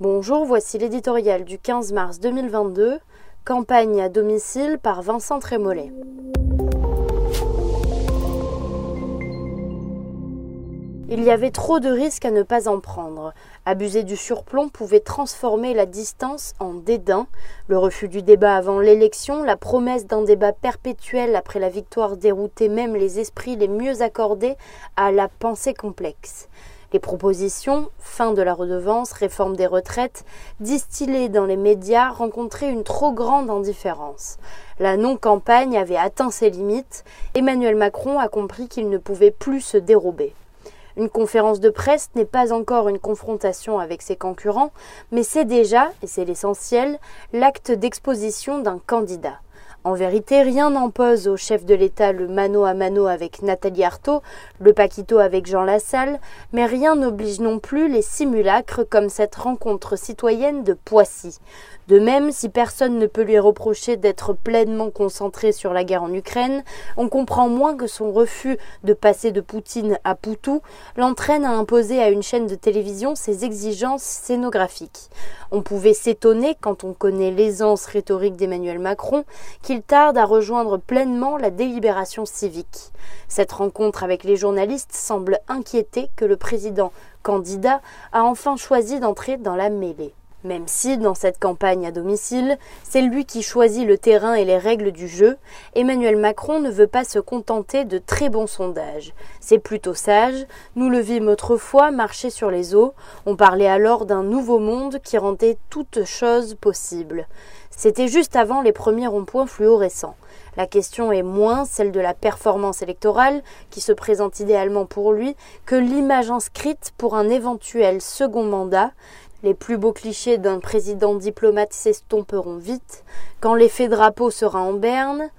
Bonjour, voici l'éditorial du 15 mars 2022, campagne à domicile par Vincent Trémollet. Il y avait trop de risques à ne pas en prendre. Abuser du surplomb pouvait transformer la distance en dédain. Le refus du débat avant l'élection, la promesse d'un débat perpétuel après la victoire déroutait même les esprits les mieux accordés à la pensée complexe. Les propositions, fin de la redevance, réforme des retraites, distillées dans les médias, rencontraient une trop grande indifférence. La non-campagne avait atteint ses limites. Emmanuel Macron a compris qu'il ne pouvait plus se dérober. Une conférence de presse n'est pas encore une confrontation avec ses concurrents, mais c'est déjà, et c'est l'essentiel, l'acte d'exposition d'un candidat. En vérité, rien n'empose au chef de l'État le mano à mano avec Nathalie Arthaud, le paquito avec Jean Lassalle, mais rien n'oblige non plus les simulacres comme cette rencontre citoyenne de Poissy. De même, si personne ne peut lui reprocher d'être pleinement concentré sur la guerre en Ukraine, on comprend moins que son refus de passer de Poutine à Poutou l'entraîne à imposer à une chaîne de télévision ses exigences scénographiques. On pouvait s'étonner, quand on connaît l'aisance rhétorique d'Emmanuel Macron, tarde à rejoindre pleinement la délibération civique. Cette rencontre avec les journalistes semble inquiéter que le président candidat a enfin choisi d'entrer dans la mêlée. Même si, dans cette campagne à domicile, c'est lui qui choisit le terrain et les règles du jeu, Emmanuel Macron ne veut pas se contenter de très bons sondages. C'est plutôt sage, nous le vîmes autrefois marcher sur les eaux, on parlait alors d'un nouveau monde qui rendait toutes choses possibles. C'était juste avant les premiers ronds-points fluorescents. La question est moins celle de la performance électorale, qui se présente idéalement pour lui, que l'image inscrite pour un éventuel second mandat, les plus beaux clichés d'un président diplomate s'estomperont vite. Quand l'effet drapeau sera en berne,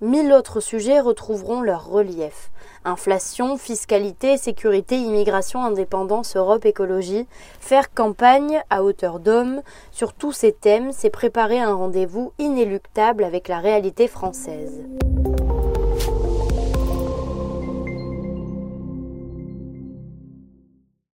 mille autres sujets retrouveront leur relief. Inflation, fiscalité, sécurité, immigration, indépendance, Europe, écologie. Faire campagne à hauteur d'homme sur tous ces thèmes, c'est préparer un rendez-vous inéluctable avec la réalité française.